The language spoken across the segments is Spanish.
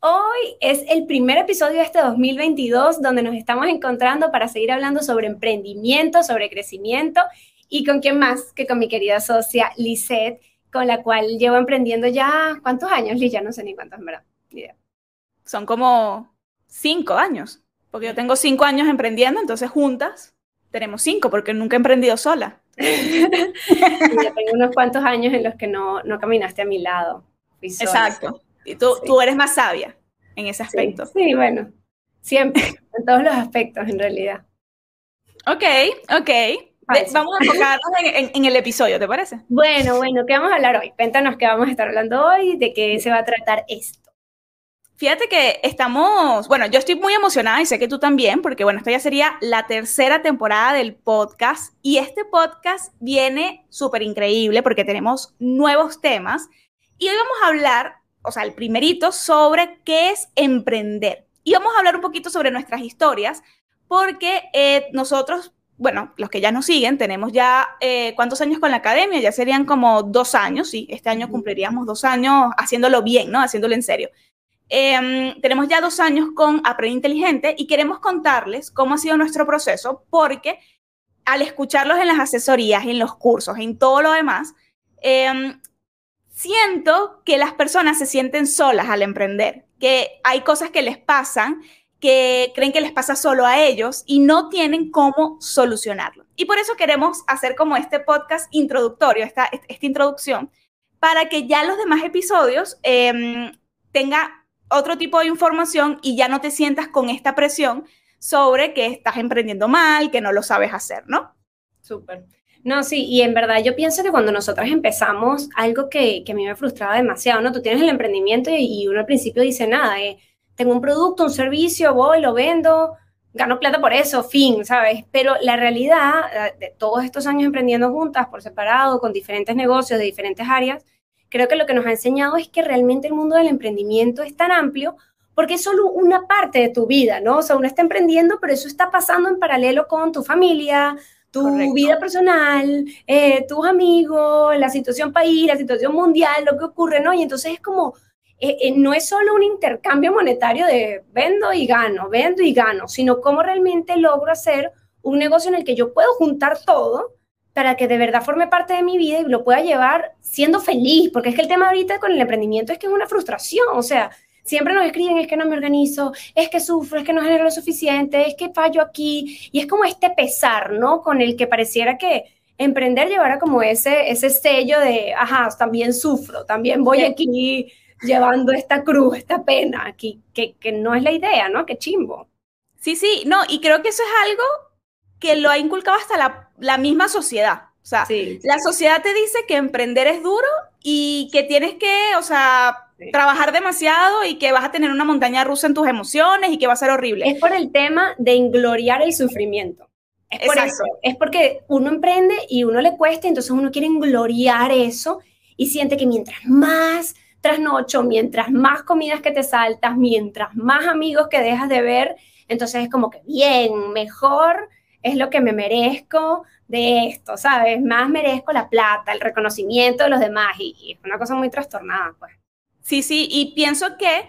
Hoy es el primer episodio de este 2022 donde nos estamos encontrando para seguir hablando sobre emprendimiento, sobre crecimiento y con quién más que con mi querida socia Lisette, con la cual llevo emprendiendo ya, ¿cuántos años, Liz? Ya no sé ni cuántos, verdad. Son como cinco años, porque yo tengo cinco años emprendiendo, entonces juntas tenemos cinco, porque nunca he emprendido sola. ya tengo unos cuantos años en los que no, no caminaste a mi lado. Exacto. Y tú, tú eres más sabia en ese aspecto. Sí, bueno, siempre, en todos los aspectos en realidad. Ok, ok. vamos a enfocarnos en, en, el episodio, ¿te parece? Bueno, bueno, ¿qué vamos a hablar hoy? Cuéntanos qué vamos a estar hablando hoy, de qué se va a tratar esto. Fíjate que estamos, bueno, yo estoy muy emocionada y sé que tú también, porque bueno, esta ya sería la tercera temporada del podcast y este podcast viene súper increíble porque tenemos nuevos temas y hoy vamos a hablar o sea, el primerito sobre qué es emprender. Y vamos a hablar un poquito sobre nuestras historias, porque eh, nosotros, bueno, los que ya nos siguen, tenemos ya, eh, ¿cuántos años con la academia? Ya serían como dos años, sí, este año cumpliríamos dos años haciéndolo bien, ¿no? Haciéndolo en serio. Em, tenemos ya dos años con Aprende Inteligente y queremos contarles cómo ha sido nuestro proceso, porque al escucharlos en las asesorías, en los cursos, en todo lo demás, eh, siento que las personas se sienten solas al emprender, que hay cosas que les pasan que creen que les pasa solo a ellos y no tienen cómo solucionarlo. Y por eso queremos hacer como este podcast introductorio, esta, esta introducción, para que ya los demás episodios eh, tenga otro tipo de información y ya no te sientas con esta presión sobre que estás emprendiendo mal, que no lo sabes hacer, ¿no? Súper. No, sí, y en verdad yo pienso que cuando nosotras empezamos, algo que, que a mí me frustraba demasiado, ¿no? Tú tienes el emprendimiento y, uno al principio dice nada, eh, tengo un producto, un servicio, voy, lo vendo, gano plata por eso, fin, ¿sabes? Pero la realidad eh, de todos estos años emprendiendo juntas, por separado, con diferentes negocios de diferentes áreas, creo que lo que nos ha enseñado es que realmente el mundo del emprendimiento es tan amplio porque es solo una parte de tu vida, ¿no? O sea, uno está emprendiendo, pero eso está pasando en paralelo con tu familia, tu vida personal, eh, tus amigos, la situación país, la situación mundial, lo que ocurre, ¿no? Y entonces es como, eh, eh, no es solo un intercambio monetario de vendo y gano, vendo y gano, sino cómo realmente logro hacer un negocio en el que yo puedo juntar todo para que de verdad forme parte de mi vida y lo pueda llevar siendo feliz, porque es que el tema ahorita con el emprendimiento es que es una frustración, o sea, siempre nos escriben, es que no me organizo, es que sufro, es que no genero lo suficiente, es que fallo aquí, y es como este pesar, ¿no? Con el que pareciera que emprender llevara como ese, ese sello de, ajá, también sufro, también voy aquí llevando esta cruz, esta pena aquí, que, que no es la idea, ¿no? Qué chimbo. Sí, sí, no, y creo que eso es algo que lo ha inculcado hasta la, la misma sociedad. O sea, la sociedad te dice que emprender es duro y que tienes que, o sea, trabajar demasiado y que vas a tener una montaña rusa en tus emociones y que va a ser horrible. Es por el tema de ingloriar el sufrimiento. Es por eso. Es porque uno emprende y uno le cuesta, entonces uno quiere ingloriar eso y siente que mientras más trasnocho, mientras más comidas que te saltas, mientras más amigos que dejas de ver, entonces es como que bien, mejor es lo que me merezco de esto, ¿sabes? Más merezco la plata, el reconocimiento de los demás y, y es una cosa muy trastornada, pues. Sí, sí, y pienso que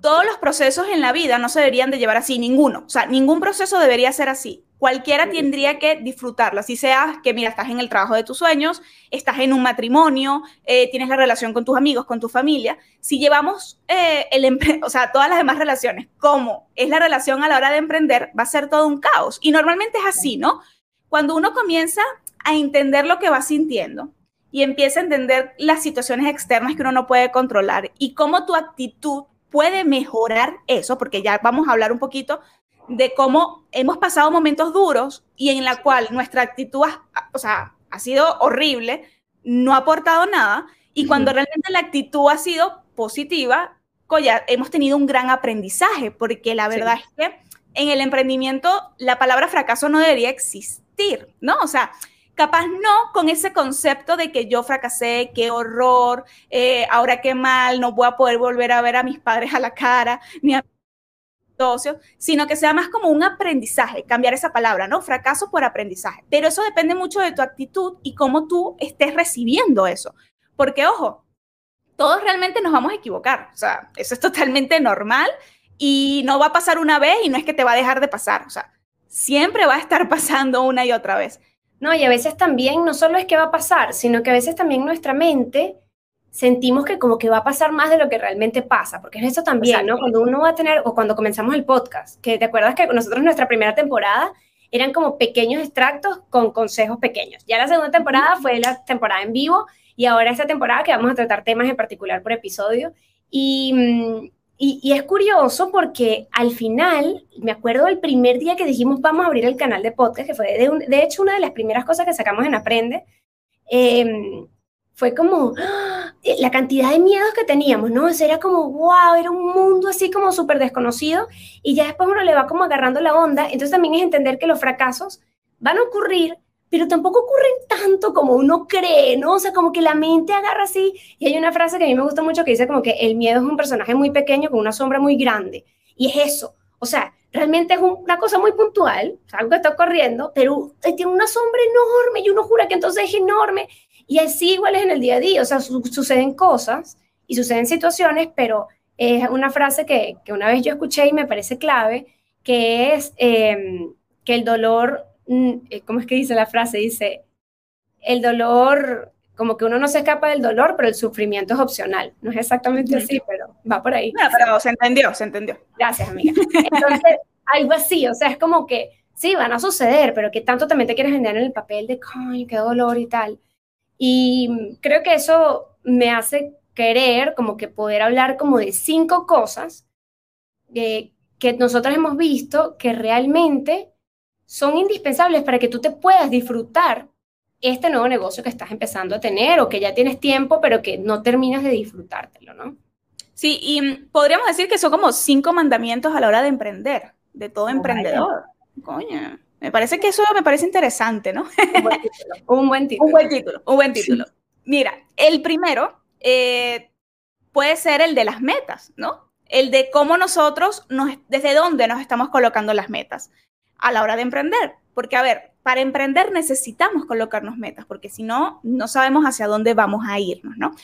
todos los procesos en la vida no se deberían de llevar así, ninguno. O sea, ningún proceso debería ser así. Cualquiera tendría que disfrutarlo, así sea que, mira, estás en el trabajo de tus sueños, estás en un matrimonio, eh, tienes la relación con tus amigos, con tu familia. Si llevamos eh, el o sea, todas las demás relaciones, como es la relación a la hora de emprender, va a ser todo un caos. Y normalmente es así, ¿no? Cuando uno comienza a entender lo que va sintiendo, y empieza a entender las situaciones externas que uno no puede controlar y cómo tu actitud puede mejorar eso, porque ya vamos a hablar un poquito de cómo hemos pasado momentos duros y en la cual nuestra actitud, ha, o sea, ha sido horrible, no ha aportado nada y cuando realmente la actitud ha sido positiva, ya hemos tenido un gran aprendizaje, porque la verdad es que en el emprendimiento la palabra fracaso no debería existir, ¿no? O sea, capaz no con ese concepto de que yo fracasé, qué horror, eh, ahora qué mal, no voy a poder volver a ver a mis padres a la cara, ni a socios, sino que sea más como un aprendizaje, cambiar esa palabra, ¿no? Fracaso por aprendizaje. Pero eso depende mucho de tu actitud y cómo tú estés recibiendo eso. Porque, ojo, todos realmente nos vamos a equivocar. O sea, eso es totalmente normal y no va a pasar una vez y no es que te va a dejar de pasar. O sea, siempre va a estar pasando una y otra vez. No, y a veces también no solo es que va a pasar, sino que a veces también nuestra mente sentimos que como que va a pasar más de lo que realmente pasa, porque es eso también, ¿no? Cuando uno va a tener, o cuando comenzamos el podcast, que te acuerdas que nosotros nuestra primera temporada eran como pequeños extractos con consejos pequeños. Ya la segunda temporada fue la temporada en vivo y ahora esta temporada que vamos a tratar temas en particular por episodio. Y, y, es curioso porque al final, me acuerdo del primer día que dijimos vamos a abrir el canal de podcast, que fue de, de hecho una de las primeras cosas que sacamos en Aprende, eh, fue como ¡ah! la cantidad de miedos que teníamos, ¿no? Eso era como, wow, era un mundo así como súper desconocido y ya después uno le va como agarrando la onda. Entonces también es entender que los fracasos van a ocurrir, pero tampoco ocurren tanto como uno cree, ¿no? O sea, como que la mente agarra así. Y hay una frase que a mí me gusta mucho que dice como que el miedo es un personaje muy pequeño con una sombra muy grande. Y es eso. O sea, realmente es una cosa muy puntual, algo que está ocurriendo, pero tiene una sombra enorme y uno jura que entonces es enorme. Y así igual es en el día a día. O sea, suceden cosas y suceden situaciones, pero es una frase que, que, una vez yo escuché y me parece clave, que es eh, que el dolor eh, ¿cómo es que dice la frase? Dice, el dolor, como que uno no se escapa del dolor, pero el sufrimiento es opcional. No es exactamente así, pero va por ahí. pero se entendió, se entendió. Gracias, amiga. Entonces, algo así, o sea, es como que sí, van a suceder, pero que tanto también te quieres generar en el papel de, ay, qué dolor y tal. Y creo que eso me hace querer como que poder hablar como de cinco cosas que nosotros hemos visto que realmente son indispensables para que tú te puedas disfrutar este nuevo negocio que estás empezando a tener o que ya tienes tiempo, pero que no terminas de disfrutártelo, ¿no? Sí, y podríamos decir que son como cinco mandamientos a la hora de emprender, de todo emprendedor. Coño, me parece que eso me parece interesante, ¿no? Un buen título. Un buen título. Un buen título. Un buen título. Mira, el primero eh, puede ser el de las metas, ¿no? El de cómo nosotros, nos, desde dónde nos estamos colocando las metas a la hora de emprender. Porque, a ver, para emprender necesitamos colocarnos metas, porque si no, no sabemos hacia dónde vamos a irnos, ¿no?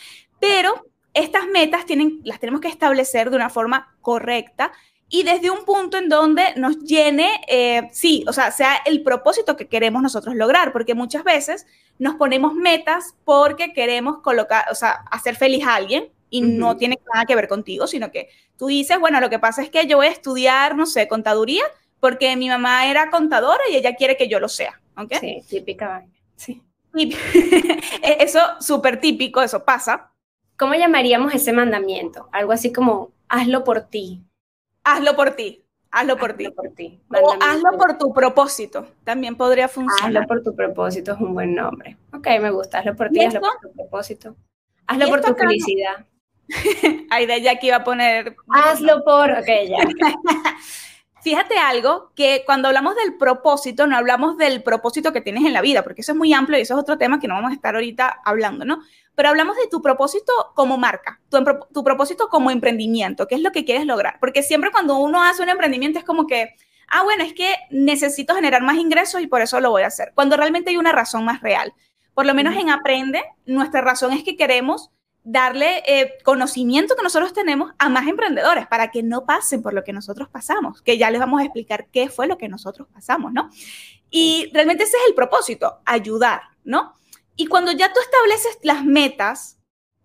Pero estas metas tienen, las tenemos que establecer de una forma correcta y desde un punto en donde nos llene, eh, sí, o sea, sea el propósito que queremos nosotros lograr, porque muchas veces nos ponemos metas porque queremos colocar, o sea, hacer feliz a alguien y no tiene nada que ver contigo, sino que tú dices, bueno, lo que pasa es que yo voy a estudiar, no sé, contaduría porque mi mamá era contadora y ella quiere que yo lo sea. Sí, típica. Sí. E-, eso súper típico, eso pasa. ¿Cómo llamaríamos ese mandamiento? Algo así como, hazlo por ti. Hazlo por ti. Hazlo por ti. Por ti. O hazlo por tu propósito. También podría funcionar. Hazlo por tu propósito es un buen nombre. Ok, me gusta. Hazlo por ti, hazlo por tu propósito. Hazlo por tu felicidad. Ay, de ella que iba a poner. Hazlo por. Ok, ya. Fíjate algo, que cuando hablamos del propósito, no hablamos del propósito que tienes en la vida, porque eso es muy amplio y eso es otro tema que no vamos a estar ahorita hablando, ¿no? Pero hablamos de tu propósito como marca, tu, tu propósito como emprendimiento, qué es lo que quieres lograr. Porque siempre cuando uno hace un emprendimiento es como que, ah, bueno, es que necesito generar más ingresos y por eso lo voy a hacer, cuando realmente hay una razón más real. Por lo menos en Aprende, nuestra razón es que queremos darle eh, conocimiento que nosotros tenemos a más emprendedores para que no pasen por lo que nosotros pasamos, que ya les vamos a explicar qué fue lo que nosotros pasamos, ¿no? Y realmente ese es el propósito, ayudar, ¿no? Y cuando ya tú estableces las metas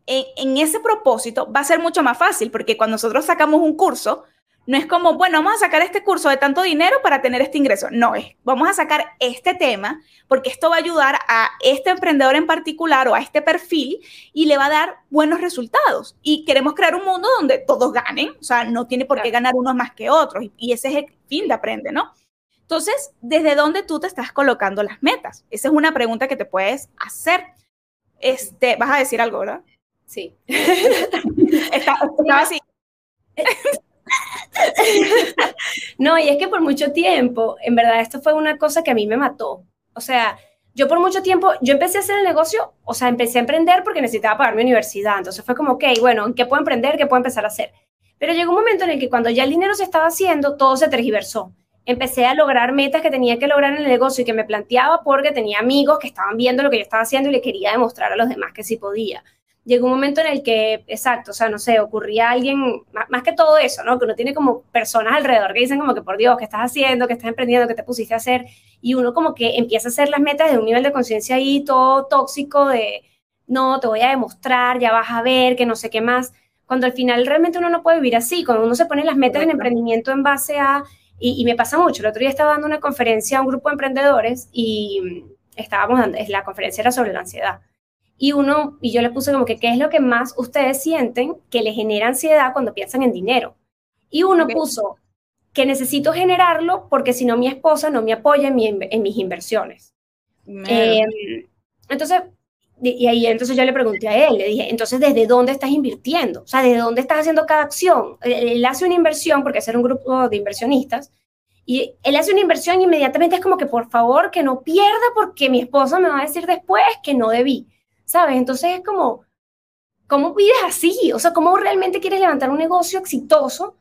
en, en ese propósito, va a ser mucho más fácil, porque cuando nosotros sacamos un curso, no es como, bueno, vamos a sacar este curso de tanto dinero para tener este ingreso. No, es, vamos a sacar este tema porque esto va a ayudar a este emprendedor en particular o a este perfil y le va a dar buenos resultados. Y queremos crear un mundo donde todos ganen, o sea, no tiene por qué ganar unos más que otros. Y ese es el fin de Aprende, ¿no? Entonces, ¿desde dónde tú te estás colocando las metas? Esa es una pregunta que te puedes hacer. Este, vas a decir algo, ¿verdad? Sí. Estaba así. no, y es que por mucho tiempo, en verdad, esto fue una cosa que a mí me mató. O sea, yo por mucho tiempo, yo empecé a hacer el negocio, o sea, empecé a emprender porque necesitaba pagar mi universidad. Entonces fue como, ok, bueno, ¿qué puedo emprender? ¿Qué puedo empezar a hacer? Pero llegó un momento en el que cuando ya el dinero se estaba haciendo, todo se tergiversó. Empecé a lograr metas que tenía que lograr en el negocio y que me planteaba porque tenía amigos que estaban viendo lo que yo estaba haciendo y le quería demostrar a los demás que sí podía llegó un momento en el que, exacto, o sea, no sé, ocurría alguien, más, que todo eso, ¿no? Que uno tiene como personas alrededor que dicen como que, por Dios, ¿qué estás haciendo? ¿Qué estás emprendiendo? ¿Qué te pusiste a hacer? Y uno como que empieza a hacer las metas de un nivel de conciencia ahí todo tóxico de, no, te voy a demostrar, ya vas a ver, que no sé qué más. Cuando al final realmente uno no puede vivir así, cuando uno se pone las metas en emprendimiento en base a, y, y, me pasa mucho, el otro día estaba dando una conferencia a un grupo de emprendedores y estábamos dando, la conferencia era sobre la ansiedad y uno, y yo le puse como que, ¿qué es lo que más ustedes sienten que les genera ansiedad cuando piensan en dinero? Y uno puso que necesito generarlo porque si no mi esposa no me apoya en, mis inversiones. Em, entonces, y ahí entonces yo le pregunté a él, le dije, entonces, ¿desde dónde estás invirtiendo? O sea, ¿desde dónde estás haciendo cada acción? Él hace una inversión, porque es un grupo de inversionistas, y él hace una inversión y inmediatamente es como que, por favor, que no pierda porque mi esposa me va a decir después que no debí. ¿Sabes? Entonces es como, ¿cómo vives así? O sea, ¿cómo realmente quieres levantar un negocio exitoso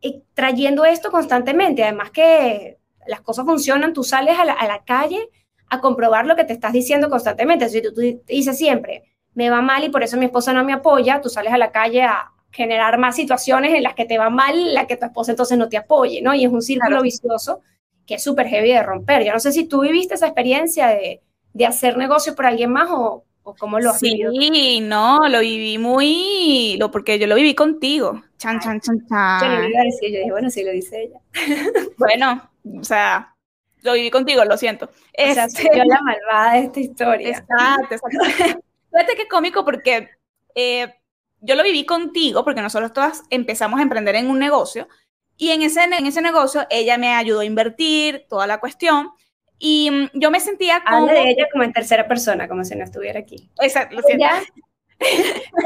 eh, trayendo esto constantemente? Además que las cosas funcionan, tú sales a la, calle a comprobar lo que te estás diciendo constantemente. Si tú, tú dices siempre, me va mal y por eso mi esposa no me apoya, tú sales a la calle a generar más situaciones en las que te va mal, la que tu esposa entonces no te apoye, ¿no? Y es un círculo vicioso que es súper heavy de romper. Yo no sé si tú viviste esa experiencia de, de hacer negocios por alguien más o, ¿O cómo lo has Sí, no, lo viví muy, lo, porque yo lo viví contigo. Chan, chan, chan, chan. Yo lo iba a decir, yo dije, bueno, sí lo dice ella. bueno, o sea, lo viví contigo, lo siento. O sea, soy yo la malvada de esta historia. Exacto, exacto. Fíjate qué cómico porque eh, yo lo viví contigo, porque nosotros todas empezamos a emprender en un negocio, y en ese, en ese negocio ella me ayudó a invertir, toda la cuestión, y mm, yo me sentía como... Habla de ella como en tercera persona, como si no estuviera aquí. Exacto, lo siento.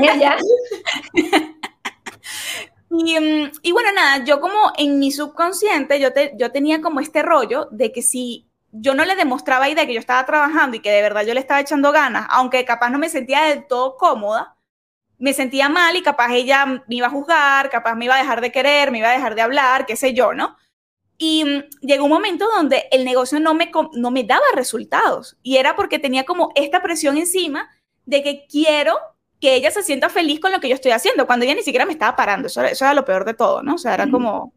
¿Ella? y, mm, y, bueno, nada, yo como en mi subconsciente, yo, te, yo tenía como este rollo de que si yo no le demostraba de que yo estaba trabajando y que de verdad yo le estaba echando ganas, aunque capaz no me sentía del todo cómoda, me sentía mal y capaz ella me iba a juzgar, capaz me iba a dejar de querer, me iba a dejar de hablar, qué sé yo, ¿no? Y mm, llegó un momento donde el negocio no me, no me daba resultados. Y era porque tenía como esta presión encima de que quiero que ella se sienta feliz con lo que yo estoy haciendo, cuando ella ni siquiera me estaba parando. Eso, eso era lo peor de todo, ¿no? O sea, era como,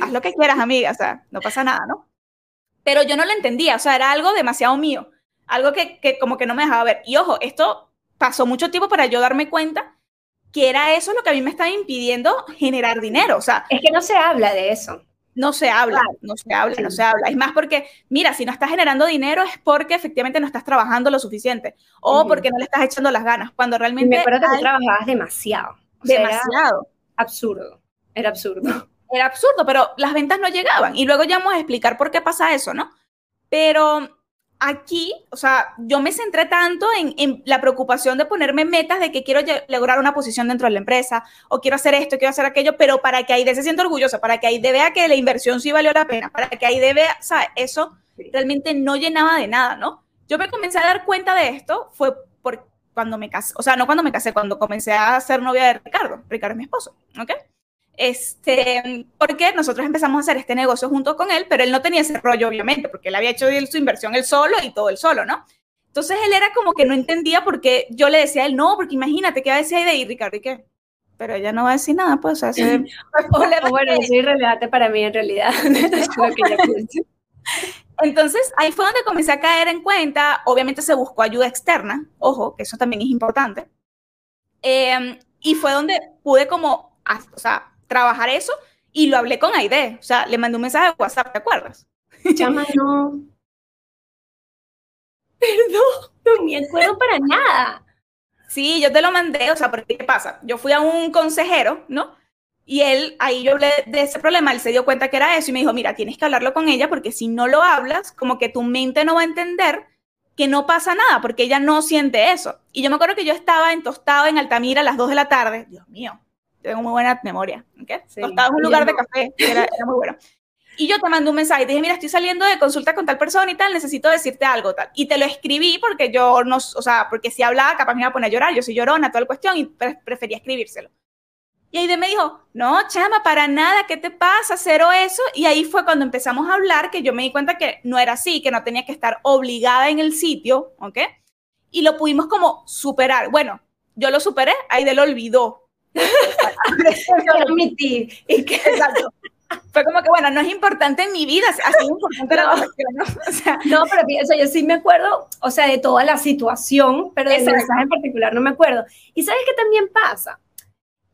haz lo que quieras, amiga, o sea, no pasa nada, ¿no? Pero yo no lo entendía, o sea, era algo demasiado mío, algo que, que como que no me dejaba ver. Y ojo, esto pasó mucho tiempo para yo darme cuenta que era eso lo que a mí me estaba impidiendo generar dinero, o sea... Es que no se habla de eso. No se habla, no se habla, no se habla. Es más porque, mira, si no estás generando dinero es porque efectivamente no estás trabajando lo suficiente o porque no le estás echando las ganas, cuando realmente... me acuerdo que tú trabajabas demasiado. demasiado. absurdo, era absurdo. Era absurdo, pero las ventas no llegaban. Y luego ya vamos a explicar por qué pasa eso, ¿no? Pero aquí, o sea, yo me centré tanto en, la preocupación de ponerme metas de que quiero lograr una posición dentro de la empresa o quiero hacer esto, quiero hacer aquello, pero para que Aide se sienta orgullosa, para que Aide vea que la inversión sí valió la pena, para que Aide vea, o sea, eso realmente no llenaba de nada, ¿no? Yo me comencé a dar cuenta de esto fue por cuando me casé, o sea, no cuando me casé, cuando comencé a ser novia de Ricardo, Ricardo es mi esposo, ¿ok? Este, porque nosotros empezamos a hacer este negocio junto con él, pero él no tenía ese rollo, obviamente, porque él había hecho su inversión él solo y todo él solo, ¿no? Entonces él era como que no entendía por qué yo le decía a él, no, porque imagínate, ¿qué va a decir ahí de Ricardo? ¿Y qué? Pero ella no va a decir nada, pues, o sea, bueno, eso es irrelevante para mí en realidad. Entonces, ahí fue donde comencé a caer en cuenta, obviamente se buscó ayuda externa, ojo, que eso también es importante, em, y fue donde pude como, o sea, trabajar eso y lo hablé con Aide. O sea, le mandé un mensaje de WhatsApp, ¿te acuerdas? Chama, no. Perdón, no me acuerdo para nada. Sí, yo te lo mandé, o sea, porque ¿qué pasa? Yo fui a un consejero, ¿no? Y él, ahí yo hablé de ese problema, él se dio cuenta que era eso y me dijo, mira, tienes que hablarlo con ella porque si no lo hablas, como que tu mente no va a entender que no pasa nada, porque ella no siente eso. Y yo me acuerdo que yo estaba entostado en Altamira a las 2 de la tarde, Dios mío, tengo muy buena memoria, ¿ok? Estaba en un lugar de café, era, era muy bueno. Y yo te mandé un mensaje, te dije, mira, estoy saliendo de consulta con tal persona y tal, necesito decirte algo, tal. Y te lo escribí porque yo no, o sea, porque si hablaba, capaz me iba a poner a llorar, yo soy llorona, toda la cuestión, y prefería escribírselo. Y Aide me dijo, no, chama, para nada, ¿qué te pasa? Cero eso. Y ahí fue cuando empezamos a hablar que yo me di cuenta que no era así, que no tenía que estar obligada en el sitio, ¿ok? Y lo pudimos como superar. Bueno, yo lo superé, Aide lo olvidó. Lo. Y que, exacto fue como que, bueno, no es importante en mi vida, así importante no. la ¿no? O sea, no, pero yo sí me acuerdo, o sea, de toda la situación, pero de ese mensaje en particular no me acuerdo. Y ¿sabes qué también pasa?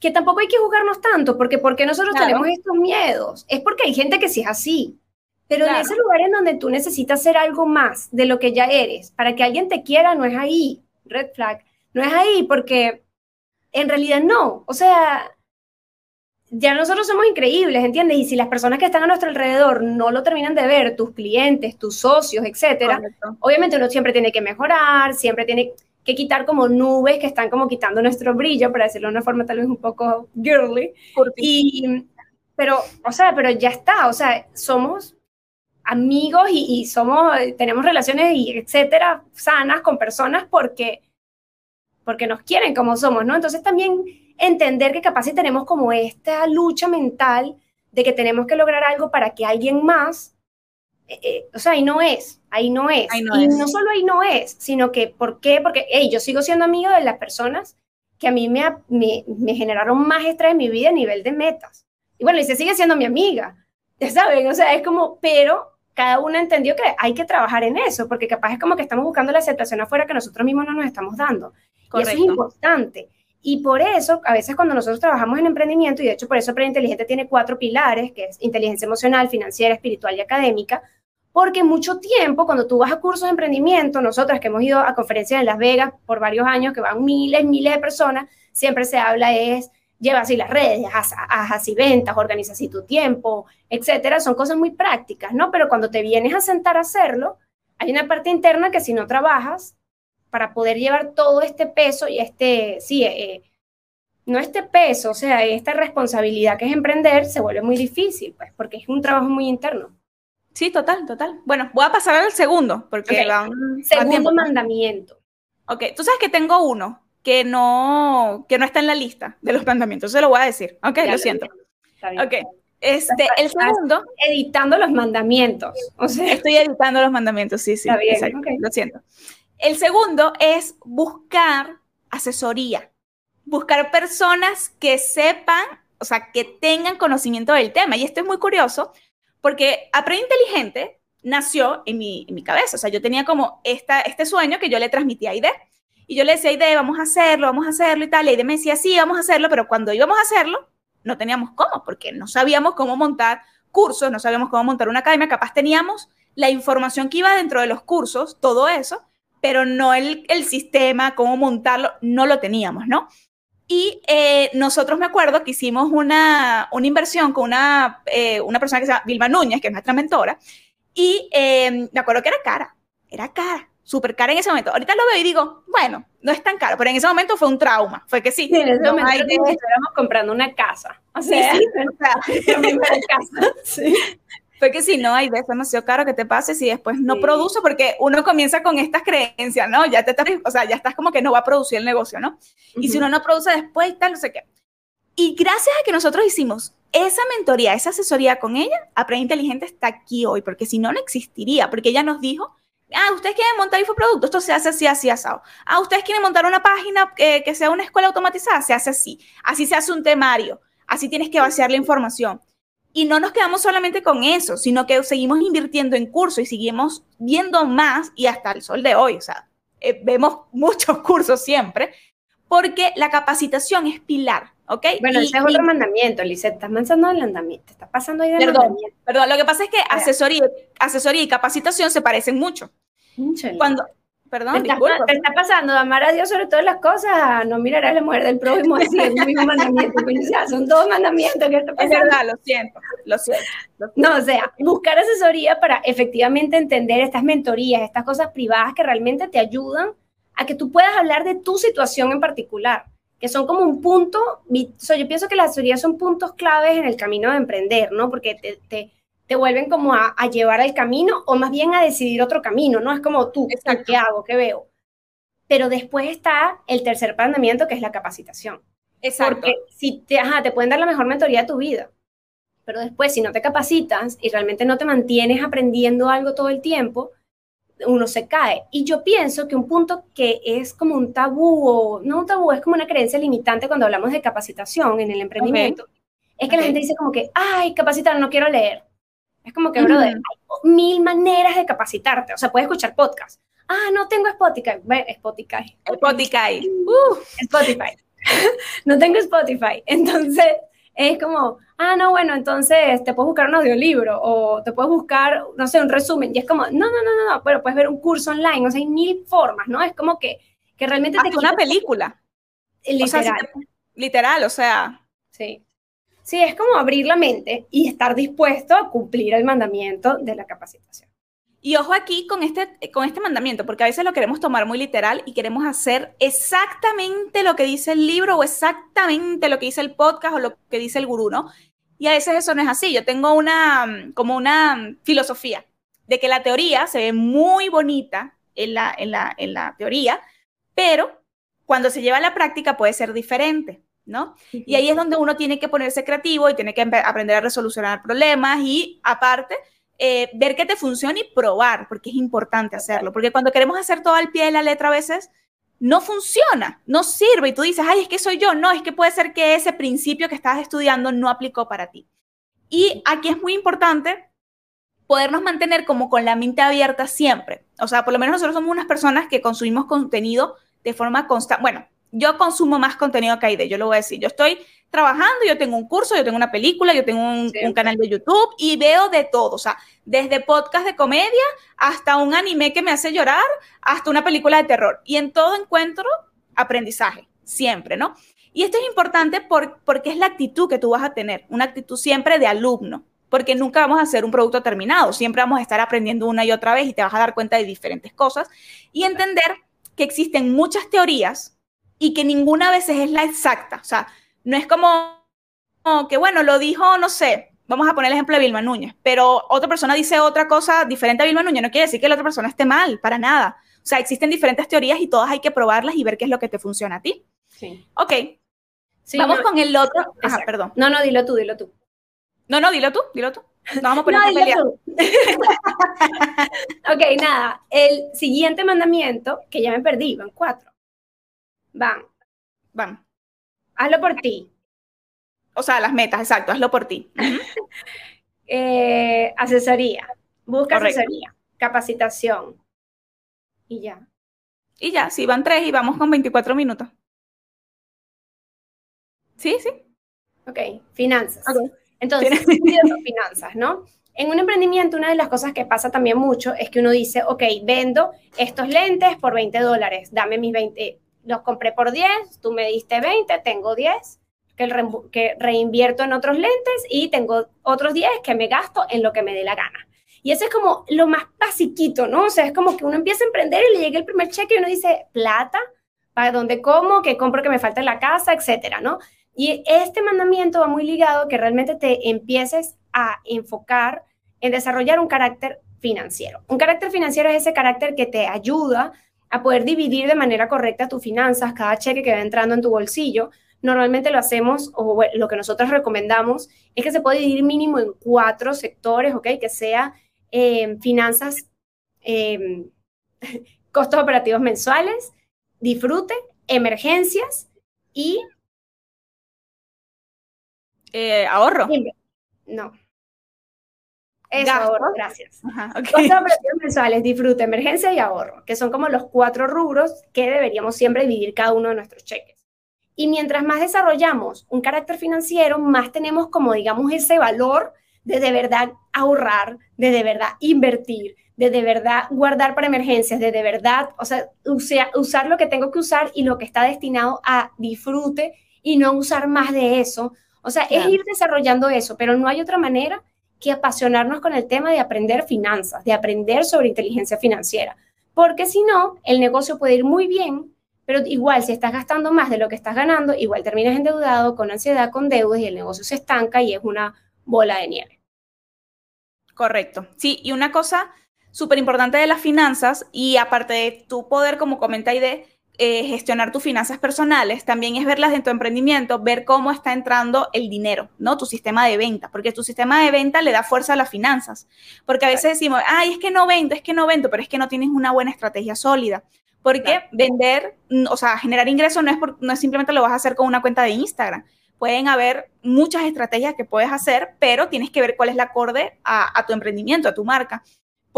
Que tampoco hay que juzgarnos tanto, porque porque nosotros tenemos estos miedos? Es porque hay gente que sí es así. Pero en ese lugar en donde tú necesitas ser algo más de lo que ya eres, para que alguien te quiera, no es ahí, red flag, no es ahí, porque en realidad no. O sea, ya nosotros somos increíbles, ¿entiendes? Y si las personas que están a nuestro alrededor no lo terminan de ver, tus clientes, tus socios, etcétera, obviamente uno siempre tiene que mejorar, siempre tiene que quitar como nubes que están como quitando nuestro brillo, para decirlo de una forma tal vez un poco girly. Y, pero, o sea, pero ya está, o sea, somos amigos y, y somos, tenemos relaciones y etcétera, sanas con personas porque, porque nos quieren como somos, ¿no? Entonces también entender que capaz si tenemos como esta lucha mental de que tenemos que lograr algo para que alguien más, eh, eh, o sea, ahí no es, ahí no es. y no solo ahí no es, sino que, ¿por qué? Porque, hey, yo sigo siendo amigo de las personas que a mí me, me, me, generaron más estrés en mi vida a nivel de metas. Y bueno, y se sigue siendo mi amiga, ya saben, o sea, es como, pero cada uno entendió que hay que trabajar en eso, porque capaz es como que estamos buscando la aceptación afuera que nosotros mismos no nos estamos dando. Y eso es importante. Y por eso, a veces cuando nosotros trabajamos en emprendimiento, y de hecho por eso Preinteligente tiene cuatro pilares, que es inteligencia emocional, financiera, espiritual y académica, porque mucho tiempo, cuando tú vas a cursos de emprendimiento, nosotras que hemos ido a conferencias en Las Vegas por varios años, que van miles, miles de personas, siempre se habla es, lleva así las redes, haz, así ventas, organiza así tu tiempo, etcétera, son cosas muy prácticas, ¿no? Pero cuando te vienes a sentar a hacerlo, hay una parte interna que si no trabajas, para poder llevar todo este peso y este, sí, eh, no este peso, o sea, esta responsabilidad que es emprender, se vuelve muy difícil, pues, porque es un trabajo muy interno. Sí, total, total. Bueno, voy a pasar al segundo, porque Segundo mandamiento. Ok, tú sabes que tengo uno que no, que no está en la lista de los mandamientos, se lo voy a decir. Ok, lo, siento. Ok, este, el segundo... Editando los mandamientos. O sea. Estoy editando los mandamientos, sí, sí. Está bien, Lo siento. El segundo es buscar asesoría, buscar personas que sepan, o sea, que tengan conocimiento del tema. Y esto es muy curioso porque Aprende Inteligente nació en mi, cabeza. O sea, yo tenía como esta, este sueño que yo le transmitía a Aide. Y yo le decía Aide, vamos a hacerlo, vamos a hacerlo y tal. Aide me decía, sí, vamos a hacerlo, pero cuando íbamos a hacerlo, no teníamos cómo, porque no sabíamos cómo montar cursos, no sabíamos cómo montar una academia. Capaz teníamos la información que iba dentro de los cursos, todo eso, pero no el, el sistema, cómo montarlo, no lo teníamos, ¿no? Y eh, nosotros me acuerdo que hicimos una, una inversión con una, eh, una persona que se llama Vilma Núñez, que es nuestra mentora, y eh, me acuerdo que era cara, era cara, súper cara en ese momento. Ahorita lo veo y digo, bueno, no es tan caro, pero en ese momento fue un trauma, fue que sí. sí en ese momento estábamos comprando una casa. O sea, sí, sí, o sea, casa. Sí. Fue que si no, hay veces demasiado caro que te pase si después no produce, porque uno comienza con estas creencias, ¿no? Ya te estás, o sea, ya estás como que no va a producir el negocio, ¿no? Y si uno no produce después, tal, no sé qué. Y gracias a que nosotros hicimos esa mentoría, esa asesoría con ella, Aprende Inteligente está aquí hoy, porque si no, no existiría, porque ella nos dijo, ah, ustedes quieren montar infoproductos, esto se hace así, así, asado. Ah, ustedes quieren montar una página eh, que sea una escuela automatizada, se hace así. Así se hace un temario, así tienes que vaciar la información. Y no nos quedamos solamente con eso, sino que seguimos invirtiendo en cursos y seguimos viendo más y hasta el sol de hoy, o sea, eh, vemos muchos cursos siempre, porque la capacitación es pilar, ¿ok? Bueno, ese es otro mandamiento, Lizette, estás mandando el mandamiento, estás pasando ahí de perdón, mandamiento. Perdón, lo que pasa es que asesoría, asesoría y capacitación se parecen mucho. Cuando, Perdón, te está, te está, pasando amar a Dios sobre todas las cosas, no mirarás la muerte del prójimo así, es un mismo mandamiento, son dos mandamientos que está pasando. Es verdad, lo siento, lo siento, No, o sea, buscar asesoría para efectivamente entender estas mentorías, estas cosas privadas que realmente te ayudan a que tú puedas hablar de tu situación en particular que son como un punto, yo pienso que las teorías son puntos claves en el camino de emprender, ¿no? Porque te, te, te vuelven como a, a, llevar al camino o más bien a decidir otro camino, ¿no? Es como tú, ¿qué hago? ¿Qué veo? Pero después está el tercer mandamiento, que es la capacitación. Exacto. Porque si te, ajá, te pueden dar la mejor mentoría de tu vida, pero después si no te capacitas y realmente no te mantienes aprendiendo algo todo el tiempo, uno se cae. Y yo pienso que un punto que es como un tabú, o no un tabú, es como una creencia limitante cuando hablamos de capacitación en el emprendimiento, es que la gente dice como que, ay, capacitar, no quiero leer. Es como que, brother, hay mil maneras de capacitarte. O sea, puedes escuchar podcast. Ah, no tengo Spotify. Spotify. Spotify. Uh, Spotify. no tengo Spotify. Entonces, es como, ah, no, bueno, entonces te puedes buscar un audiolibro o te puedes buscar, no sé, un resumen. Y es como, no, no, no, no, no, pero puedes ver un curso online, o sea, hay mil formas, ¿no? Es como que, que realmente Hasta te... una película. Literal. literal, o sea. Sí. Sí, es como abrir la mente y estar dispuesto a cumplir el mandamiento de la capacitación. Y ojo aquí con este, con este mandamiento, porque a veces lo queremos tomar muy literal y queremos hacer exactamente lo que dice el libro o exactamente lo que dice el podcast o lo que dice el gurú, ¿no? Y a veces eso no es así. Yo tengo una, como una filosofía de que la teoría se ve muy bonita en la, en la, en la teoría, pero cuando se lleva a la práctica puede ser diferente, ¿no? Y ahí es donde uno tiene que ponerse creativo y tiene que aprender a resolucionar problemas y aparte eh, ver que te funciona y probar, porque es importante hacerlo, porque cuando queremos hacer todo al pie de la letra a veces no funciona, no sirve y tú dices, ay, es que soy yo, no, es que puede ser que ese principio que estás estudiando no aplicó para ti. Y aquí es muy importante podernos mantener como con la mente abierta siempre. O sea, por lo menos nosotros somos unas personas que consumimos contenido de forma constante. Bueno, yo consumo más contenido que hay de, yo lo voy a decir. Yo estoy trabajando, yo tengo un curso, yo tengo una película, yo tengo un, canal de YouTube y veo de todo, o sea, desde podcast de comedia hasta un anime que me hace llorar, hasta una película de terror. Y en todo encuentro aprendizaje, siempre, ¿no? Y esto es importante porque es la actitud que tú vas a tener, una actitud siempre de alumno, porque nunca vamos a hacer un producto terminado, siempre vamos a estar aprendiendo una y otra vez y te vas a dar cuenta de diferentes cosas y entender que existen muchas teorías y que ninguna vez es la exacta. O sea, no es como, que, bueno, lo dijo, no sé, vamos a poner el ejemplo de Vilma Núñez, pero otra persona dice otra cosa diferente a Vilma Núñez, no quiere decir que la otra persona esté mal, para nada. O sea, existen diferentes teorías y todas hay que probarlas y ver qué es lo que te funciona a ti. Sí. Ok. vamos con el otro. Ajá, perdón. No, no, dilo tú, dilo tú. No, no, dilo tú, dilo tú. No vamos a poner no, ok, nada. El siguiente mandamiento, que ya me perdí, van cuatro. Van. Van. Hazlo por ti. O sea, las metas, exacto, hazlo por ti. Eh, asesoría. Busca asesoría. Capacitación. Y ya. Y ya, sí, van tres y vamos con 24 minutos. Sí, sí. Ok, finanzas. Entonces, finanzas, ¿no? En un emprendimiento, una de las cosas que pasa también mucho es que uno dice, ok, vendo estos lentes por 20 dólares, dame mis 20, los compré por 10, tú me diste 20, tengo 10 que, que reinvierto en otros lentes y tengo otros 10 que me gasto en lo que me dé la gana. Y eso es como lo más basiquito, ¿no? O sea, es como que uno empieza a emprender y le llega el primer cheque y uno dice, plata, ¿para dónde como? ¿Qué compro que me falta en la casa? Etcétera, ¿no? Y este mandamiento va muy ligado que realmente te empieces a enfocar en desarrollar un carácter financiero. Un carácter financiero es ese carácter que te ayuda a poder dividir de manera correcta tus finanzas, cada cheque que va entrando en tu bolsillo. Normalmente lo hacemos, o lo que nosotros recomendamos, es que se puede dividir mínimo en cuatro sectores, ¿ok? Que sea em, finanzas, em, costos operativos mensuales, disfrute, emergencias y... Eh, ahorro. No. Eso, ahorro, gracias. Ajá, okay. mensuales, disfrute, emergencia y ahorro, que son como los cuatro rubros que deberíamos siempre dividir cada uno de nuestros cheques. Y mientras más desarrollamos un carácter financiero, más tenemos como, digamos, ese valor de de verdad ahorrar, de de verdad invertir, de de verdad guardar para emergencias, de de verdad, o sea, usar lo que tengo que usar y lo que está destinado a disfrute y no usar más de eso. O sea, es ir desarrollando eso, pero no hay otra manera que apasionarnos con el tema de aprender finanzas, de aprender sobre inteligencia financiera, porque si no, el negocio puede ir muy bien, pero igual si estás gastando más de lo que estás ganando, igual terminas endeudado, con ansiedad, con deudas y el negocio se estanca y es una bola de nieve. Correcto. Sí, y una cosa súper importante de las finanzas, y aparte de tu poder, como comentáis, de eh, gestionar tus finanzas personales, también es verlas en tu emprendimiento, ver cómo está entrando el dinero, ¿no? Tu sistema de venta, porque tu sistema de venta le da fuerza a las finanzas. Porque a veces decimos, ay, es que no vendo, es que no vendo, pero es que no tienes una buena estrategia sólida. Porque vender, mm, o sea, generar ingresos no es, no es simplemente lo vas a hacer con una cuenta de Instagram. Pueden haber muchas estrategias que puedes hacer, pero tienes que ver cuál es la acorde a, tu emprendimiento, a tu marca.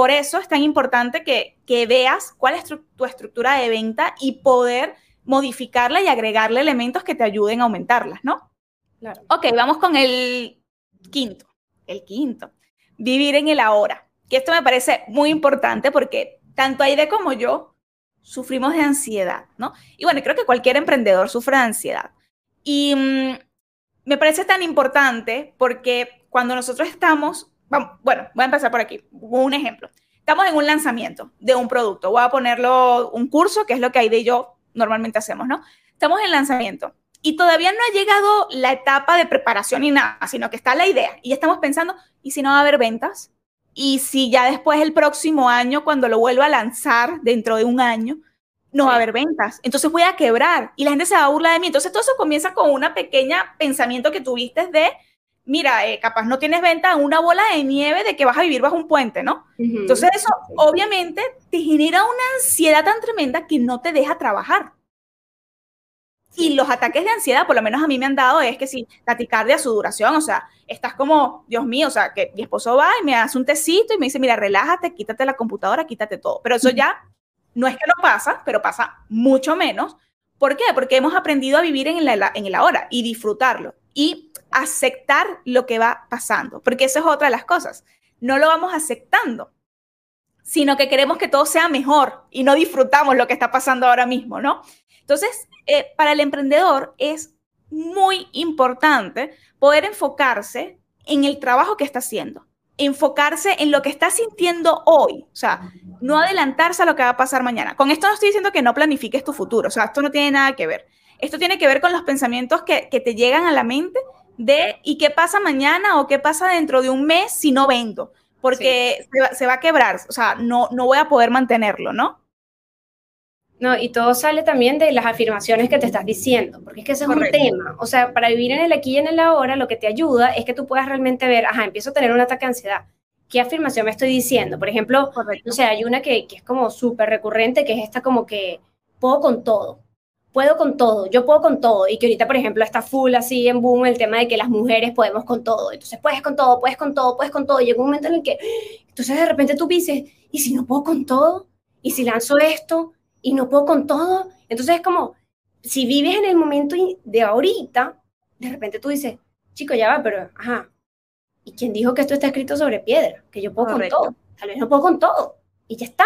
Por eso es tan importante que, que veas cuál es tu estructura de venta y poder modificarla y agregarle elementos que te ayuden a aumentarlas, ¿no? Claro. Ok, vamos con el quinto. El quinto. Vivir en el ahora. Que esto me parece muy importante porque tanto Aide como yo sufrimos de ansiedad, ¿no? Y bueno, creo que cualquier emprendedor sufre de ansiedad. Y mm, me parece tan importante porque cuando nosotros estamos, bueno, voy a empezar por aquí, un ejemplo. Estamos en un lanzamiento de un producto, voy a ponerlo un curso, que es lo que Aide y yo normalmente hacemos, ¿no? Estamos en lanzamiento y todavía no ha llegado la etapa de preparación ni nada, sino que está la idea y estamos pensando, ¿y si no va a haber ventas? Y si ya después el próximo año, cuando lo vuelva a lanzar, dentro de un año, no va a haber ventas. Entonces voy a quebrar y la gente se va a burlar de mí. Entonces todo eso comienza con una pequeña pensamiento que tuviste de, mira, eh, capaz no tienes venta, una bola de nieve de que vas a vivir bajo un puente, ¿no? Entonces eso obviamente te genera una ansiedad tan tremenda que no te deja trabajar. Y los ataques de ansiedad, por lo menos a mí me han dado, es que si taquicardia, su duración, o sea, estás como, Dios mío, o sea, que mi esposo va y me hace un tecito y me dice, mira, relájate, quítate la computadora, quítate todo. Pero eso ya no es que no pasa, pero pasa mucho menos. ¿Por qué? Porque hemos aprendido a vivir en, en el ahora y disfrutarlo y aceptar lo que va pasando, porque eso es otra de las cosas. No lo vamos aceptando, sino que queremos que todo sea mejor y no disfrutamos lo que está pasando ahora mismo, ¿no? Entonces, eh, para el emprendedor es muy importante poder enfocarse en el trabajo que está haciendo, enfocarse en lo que está sintiendo hoy, o sea, no adelantarse a lo que va a pasar mañana. Con esto no estoy diciendo que no planifiques tu futuro, o sea, esto no tiene nada que ver. Esto tiene que ver con los pensamientos que, te llegan a la mente de ¿y qué pasa mañana o qué pasa dentro de un mes si no vendo? Porque se, va, se, va, a quebrar, o sea, no, no voy a poder mantenerlo, ¿no? No, y todo sale también de las afirmaciones que te estás diciendo, porque es que ese es un tema. O sea, para vivir en el aquí y en el ahora, lo que te ayuda es que tú puedas realmente ver, ajá, empiezo a tener un ataque de ansiedad. ¿Qué afirmación me estoy diciendo? Por ejemplo, o sea, hay una que, que es como súper recurrente, que es esta como que puedo con todo, puedo con todo, yo puedo con todo. Y que ahorita, por ejemplo, está full así en boom el tema de que las mujeres podemos con todo. Entonces, puedes con todo, puedes con todo, puedes con todo. Y llega un momento en el que, entonces de repente tú dices, ¿y si no puedo con todo? ¿Y si lanzo esto? y no puedo con todo. Entonces es como, si vives en el momento de ahorita, de repente tú dices, chico, ya va, pero, ajá, ¿y quién dijo que esto está escrito sobre piedra? Que yo puedo con todo. Tal vez no puedo con todo. Y ya está.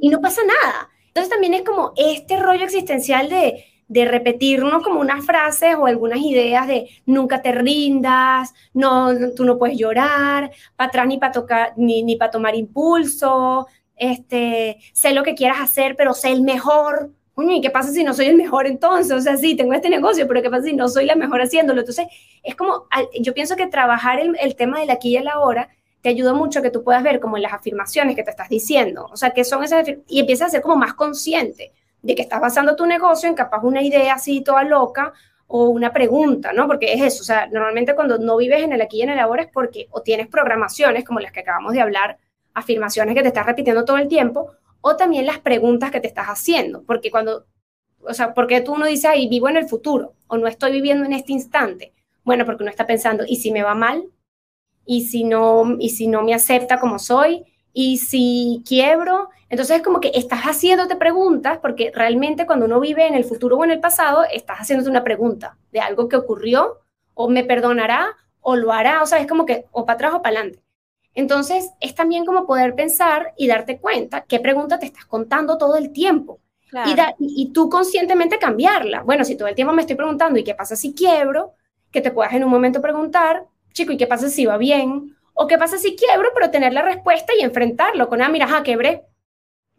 Y no pasa nada. Entonces también es como este rollo existencial de, de repetirnos como unas frases o algunas ideas de nunca te rindas, no, tú no puedes llorar, para atrás ni para tocar, ni, ni para tomar impulso, este, sé lo que quieras hacer, pero sé el mejor. ¿y qué pasa si no soy el mejor entonces? O sea, sí, tengo este negocio, pero ¿qué pasa si no soy la mejor haciéndolo? Entonces, es como, yo pienso que trabajar el, el tema del aquí y el ahora te ayuda mucho que tú puedas ver como en las afirmaciones que te estás diciendo, o sea, que son esas, y empiezas a ser como más consciente de que estás basando tu negocio en capaz una idea así toda loca o una pregunta, ¿no? Porque es eso, o sea, normalmente cuando no vives en el aquí y en el ahora es porque o tienes programaciones como las que acabamos de hablar, afirmaciones que te estás repitiendo todo el tiempo, o también las preguntas que te estás haciendo, porque cuando, o sea, porque tú uno dice, ahí vivo en el futuro, o no estoy viviendo en este instante. Bueno, porque uno está pensando, ¿y si me va mal? ¿Y si no, y si no me acepta como soy? ¿Y si quiebro? Entonces es como que estás haciéndote preguntas, porque realmente cuando uno vive en el futuro o en el pasado, estás haciéndote una pregunta de algo que ocurrió, o me perdonará, o lo hará, o sea, es como que o para atrás o para adelante. Entonces, es también como poder pensar y darte cuenta qué pregunta te estás contando todo el tiempo. Y, tú conscientemente cambiarla. Bueno, si todo el tiempo me estoy preguntando, ¿y qué pasa si quiebro? Que te puedas en un momento preguntar, chico, ¿y qué pasa si va bien? O qué pasa si quiebro, pero tener la respuesta y enfrentarlo con, ah, mira, ja, quebré.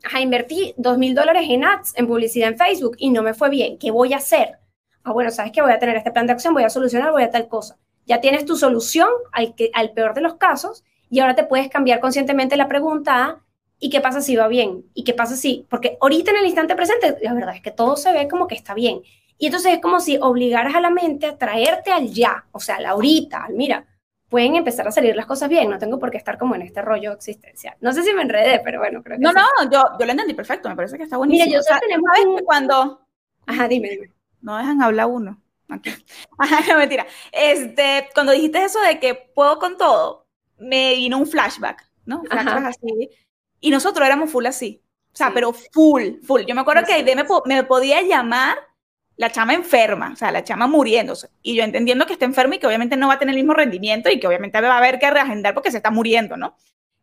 ajá, invertí dos mil dólares en ads, en publicidad en Facebook y no me fue bien. ¿Qué voy a hacer? Ah, bueno, sabes que voy a tener este plan de acción, voy a solucionar, voy a tal cosa. Ya tienes tu solución al peor de los casos y ahora te puedes cambiar conscientemente la pregunta a ¿y qué pasa si va bien? ¿Y qué pasa si? Porque ahorita en el instante presente, la verdad es que todo se ve como que está bien. Y entonces es como si obligaras a la mente a traerte al ya, o sea, al ahorita, al mira, pueden empezar a salir las cosas bien, no tengo por qué estar como en este rollo existencial. No sé si me enredé, pero bueno, creo que No, no, yo, yo lo entendí perfecto, me parece que está buenísimo. Mira, yo o tenemos un... cuando... Ajá, dime, dime. No dejan hablar uno. Aquí. Ajá, no, mentira. Este, cuando dijiste eso de que puedo con todo, me vino un flashback, ¿no? Flashback así. Y nosotros éramos full así. O sea, pero full, full. Yo me acuerdo que Aide me, me podía llamar la chama enferma, o sea, la chama muriéndose. Y yo entendiendo que está enferma y que obviamente no va a tener el mismo rendimiento y que obviamente va a haber que reagendar porque se está muriendo, ¿no?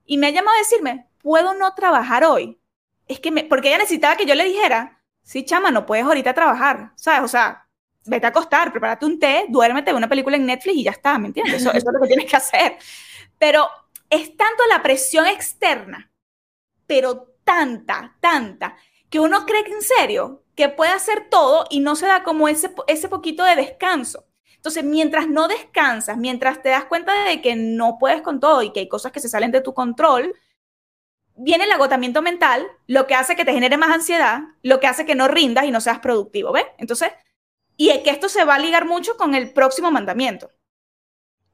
Y me ha llamado a decirme, ¿puedo no trabajar hoy? Es que me, porque ella necesitaba que yo le dijera, sí, chama, no puedes ahorita trabajar, ¿sabes? O sea, vete a acostar, prepárate un té, duérmete, ve una película en Netflix y ya está, ¿me entiendes? Eso, eso es lo que tienes que hacer. Pero es tanto la presión externa, pero tanta, tanta, que uno cree que en serio que puede hacer todo y no se da como ese, ese poquito de descanso. Entonces, mientras no descansas, mientras te das cuenta de que no puedes con todo y que hay cosas que se salen de tu control, viene el agotamiento mental, lo que hace que te genere más ansiedad, lo que hace que no rindas y no seas productivo, ¿ves? Entonces, y es que esto se va a ligar mucho con el próximo mandamiento,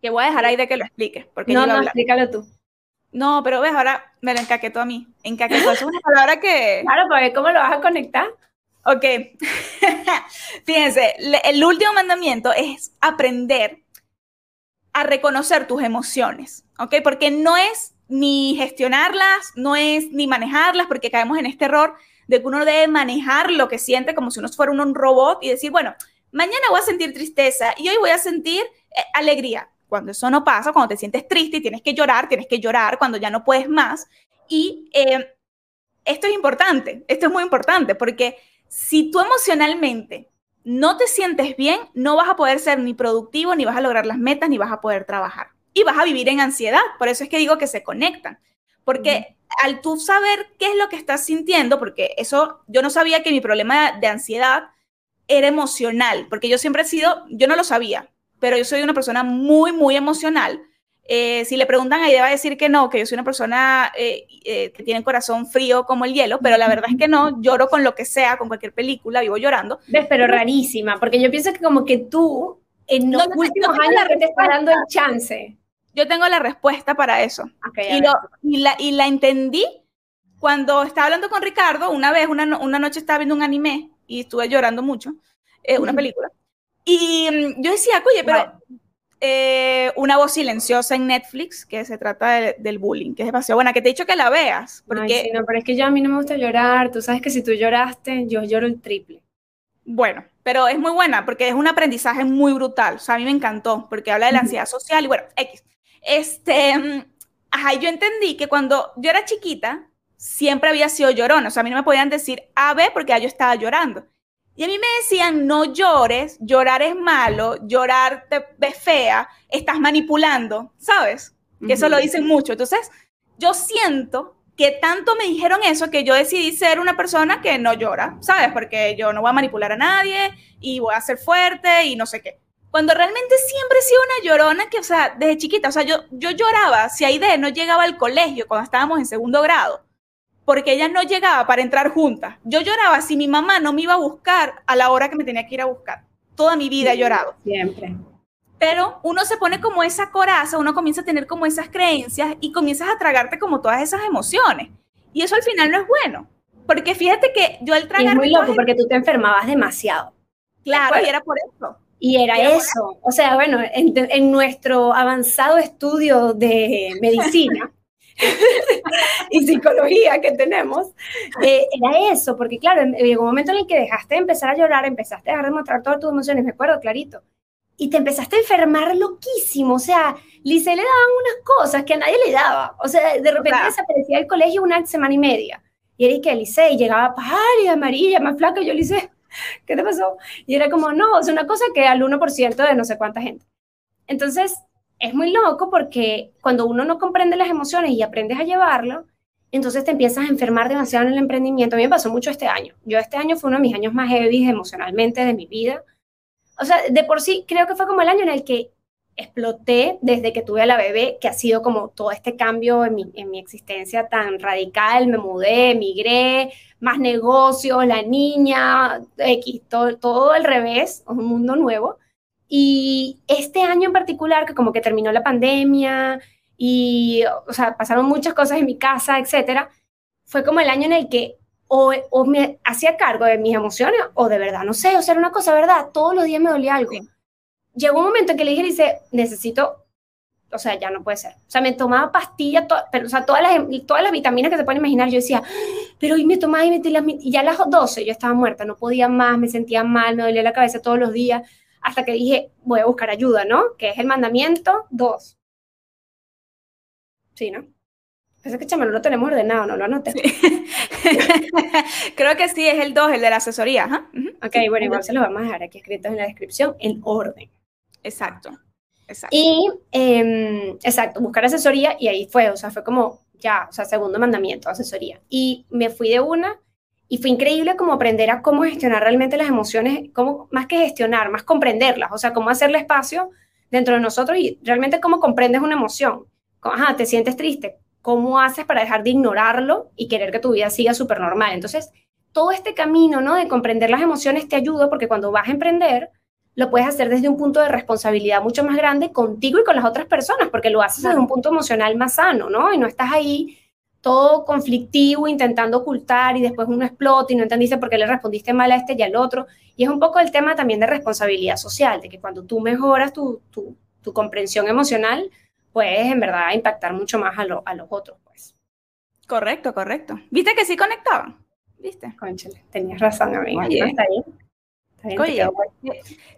que voy a dejar ahí de que lo expliques. Porque no, no, explícalo tú. No, pero ves, ahora me lo encaquetó a mí. Encaquetó es una palabra que... Claro, porque ¿cómo lo vas a conectar? Ok, fíjense, el último mandamiento es aprender a reconocer tus emociones, ¿ok? Porque no es ni gestionarlas, no es ni manejarlas, porque caemos en este error de que uno debe manejar lo que siente como si uno fuera un robot y decir, bueno, mañana voy a sentir tristeza y hoy voy a sentir eh, alegría. Cuando eso no pasa, cuando te sientes triste y tienes que llorar, tienes que llorar cuando ya no puedes más. Y eh, esto es importante, esto es muy importante porque si tú emocionalmente no te sientes bien, no vas a poder ser ni productivo, ni vas a lograr las metas, ni vas a poder trabajar. Y vas a vivir en ansiedad. Por eso es que digo que se conectan. Porque al tú saber qué es lo que estás sintiendo, porque eso, yo no sabía que mi problema de ansiedad era emocional, porque yo siempre he sido, yo no lo sabía, pero yo soy una persona muy, muy emocional. Eh, si le preguntan ahí, va a decir que no, que yo soy una persona eh, eh, que tiene corazón frío como el hielo, pero la verdad es que no, lloro con lo que sea, con cualquier película, vivo llorando. ¿Ves? Pero rarísima, porque yo pienso que como que tú en los últimos años te estás dando el chance. Yo tengo la respuesta para eso. y, la, y la entendí cuando estaba hablando con Ricardo, una vez, una, una noche estaba viendo un anime y estuve llorando mucho, una película. Y mm, yo decía, oye, pero... Eh, una voz silenciosa en Netflix que se trata del bullying, que es demasiado buena, que te he dicho que la veas. Porque... no, pero es que yo a mí no me gusta llorar, tú sabes que si tú lloraste, yo lloro el triple. Bueno, pero es muy buena porque es un aprendizaje muy brutal, o sea, a mí me encantó porque habla de la ansiedad social y bueno, X. Este, mm, ajá, yo entendí que cuando yo era chiquita, siempre había sido llorona, o sea, a mí no me podían decir A, B porque ya yo estaba llorando. Y a mí me decían, no llores, llorar es malo, llorar te ves fea, estás manipulando, ¿sabes? Que eso lo dicen mucho. Entonces, yo siento que tanto me dijeron eso que yo decidí ser una persona que no llora, ¿sabes? Porque yo no voy a manipular a nadie y voy a ser fuerte y no sé qué. Cuando realmente siempre he sido una llorona que, o sea, desde chiquita, o sea, yo, yo lloraba si Aide no llegaba al colegio cuando estábamos en segundo grado porque ella no llegaba para entrar juntas. Yo lloraba si mi mamá no me iba a buscar a la hora que me tenía que ir a buscar. Toda mi vida he llorado. Siempre. Pero uno se pone como esa coraza, uno comienza a tener como esas creencias y comienzas a tragarte como todas esas emociones. Y eso al final no es bueno. Porque fíjate que yo al tragar... es muy loco porque tú te enfermabas demasiado. Claro, y era por eso. Y era, eso. O sea, bueno, en, nuestro avanzado estudio de medicina, y psicología que tenemos, eh, era eso, porque claro, llegó un momento en el que dejaste de empezar a llorar, empezaste a dejar de mostrar todas tus emociones, me acuerdo clarito, y te empezaste a enfermar loquísimo, o sea, Lice le daban unas cosas que a nadie le daba, o sea, de repente desaparecía del colegio una semana y media, y era que Lice y llegaba pálida, amarilla, más flaca, y yo Lice, ¿qué te pasó? Y era como, no, es una cosa que al 1% de no sé cuánta gente. Entonces, es muy loco porque cuando uno no comprende las emociones y aprendes a llevarlo, entonces te empiezas a enfermar demasiado en el emprendimiento. A mí me pasó mucho este año. Yo este año fue uno de mis años más heavy emocionalmente de mi vida. O sea, de por sí creo que fue como el año en el que exploté desde que tuve a la bebé, que ha sido como todo este cambio en mi, en mi existencia tan radical. Me mudé, emigré, más negocios, la niña, X, todo, todo al revés, un mundo nuevo. Y este año en particular, que como que terminó la pandemia, y, o sea, pasaron muchas cosas en mi casa, etcétera, fue como el año en el que o, o, me hacía cargo de mis emociones o de verdad, no sé, o sea, era una cosa, ¿verdad? Todos los días me dolía algo. Llegó un momento en que le dije, dice, necesito, o sea, ya no puede ser. O sea, me tomaba pastillas, pero, o sea, todas las, todas las vitaminas que se pueden imaginar, yo decía, pero hoy me tomaba y, me las, y ya a las 12 yo estaba muerta, no podía más, me sentía mal, me dolía la cabeza todos los días, hasta que dije, voy a buscar ayuda, ¿no? Que es el mandamiento 2 Sí, ¿no? Pensé que chama, no lo tenemos ordenado, no lo anoté. Creo que sí, es el 2, el de la asesoría. Ajá. Ok, bueno, igual se los vamos a dejar aquí escritos en la descripción, en orden. Exacto. Exacto. Y, eh, exacto, buscar asesoría y ahí fue, o sea, fue como ya, o sea, segundo mandamiento, asesoría. Y me fui de una y fue increíble como aprender a cómo gestionar realmente las emociones, cómo, más que gestionar, más comprenderlas, o sea, cómo hacerle espacio dentro de nosotros y realmente cómo comprendes una emoción ajá, te sientes triste, ¿cómo haces para dejar de ignorarlo y querer que tu vida siga súper normal? Entonces, todo este camino, ¿no? De comprender las emociones te ayuda porque cuando vas a emprender, lo puedes hacer desde un punto de responsabilidad mucho más grande contigo y con las otras personas, porque lo haces desde un punto emocional más sano, ¿no? Y no estás ahí todo conflictivo, intentando ocultar y después uno explota y no entendiste por qué le respondiste mal a este y al otro. Y es un poco el tema también de responsabilidad social, de que cuando tú mejoras tu, tu, tu comprensión emocional, puedes en verdad impactar mucho más a, a los otros, pues. Correcto, correcto. ¿Viste que sí conectaban? ¿Viste? Conchale, tenías razón, amiga. Oye. Está bien. Oye,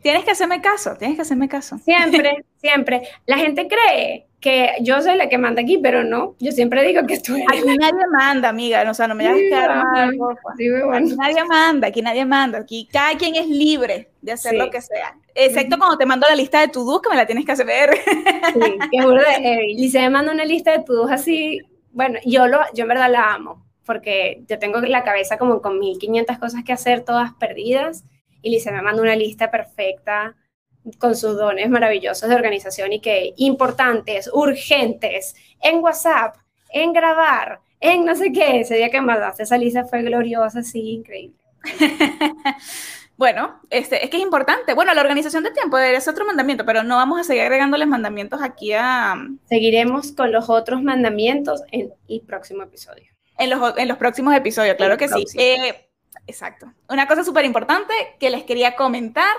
tienes que hacerme caso, tienes que hacerme caso. Siempre, siempre. La gente cree que yo soy la que manda aquí, pero no. Yo siempre digo que tú eres. Aquí nadie manda, amiga. O sea, no me hagas quedar mal, Aquí nadie manda, aquí nadie manda. Aquí cada quien es libre de hacer lo que sea. Excepto cuando te mando la lista de to que me la tienes que hacer ver. Sí, Y se me manda una lista de to así, bueno, yo, lo, yo en verdad la amo, porque yo tengo la cabeza como con 1500 cosas que hacer, todas perdidas, y Lice me manda una lista perfecta con sus dones maravillosos de organización y que importantes, urgentes, en WhatsApp, en grabar, en no sé qué. Ese día que mandaste esa lista fue gloriosa, sí, increíble. Bueno, este, es que es importante. Bueno, la organización de tiempo es otro mandamiento, pero no vamos a seguir agregándoles mandamientos aquí a... Seguiremos con los otros mandamientos en el próximo episodio. En los, en los próximos episodios, claro que sí. Eh, exacto. Una cosa súper importante que les quería comentar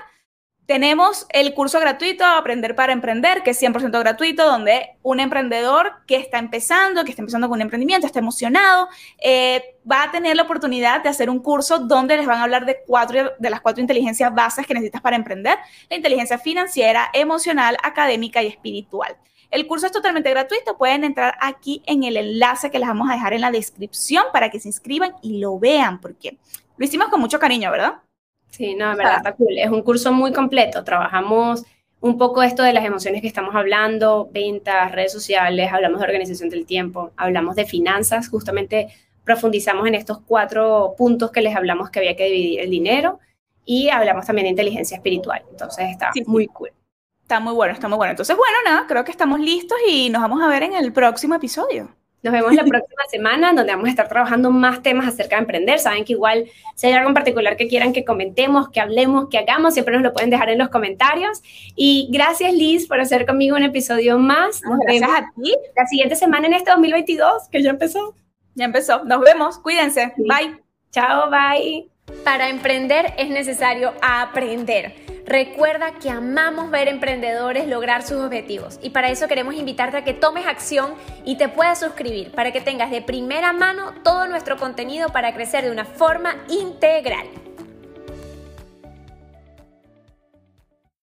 tenemos el curso gratuito Aprender para Emprender, que es 100% gratuito, donde un emprendedor que está empezando, que está empezando con un emprendimiento, está emocionado, eh, va a tener la oportunidad de hacer un curso donde les van a hablar de, cuatro, de las cuatro inteligencias básicas que necesitas para emprender, la inteligencia financiera, emocional, académica y espiritual. El curso es totalmente gratuito, pueden entrar aquí en el enlace que les vamos a dejar en la descripción para que se inscriban y lo vean, porque lo hicimos con mucho cariño, ¿verdad? Sí, no, en verdad está cool. Es un curso muy completo. Trabajamos un poco esto de las emociones que estamos hablando, ventas, redes sociales, hablamos de organización del tiempo, hablamos de finanzas, justamente profundizamos en estos cuatro puntos que les hablamos que había que dividir el dinero y hablamos también de inteligencia espiritual. Entonces está muy cool. Está muy bueno, está muy bueno. Entonces, bueno, nada, creo que estamos listos y nos vamos a ver en el próximo episodio. Nos vemos la próxima semana, donde vamos a estar trabajando más temas acerca de emprender. Saben que igual, si hay algo en particular que quieran que comentemos, que hablemos, que hagamos, siempre nos lo pueden dejar en los comentarios. Y gracias, Liz, por hacer conmigo un episodio más. Nos gracias a ti. La siguiente semana en este 2022, que ya empezó. Ya empezó. Nos vemos. Cuídense. Bye. Chao, bye. Para emprender es necesario aprender. Recuerda que amamos ver emprendedores lograr sus objetivos y para eso queremos invitarte a que tomes acción y te puedas suscribir para que tengas de primera mano todo nuestro contenido para crecer de una forma integral.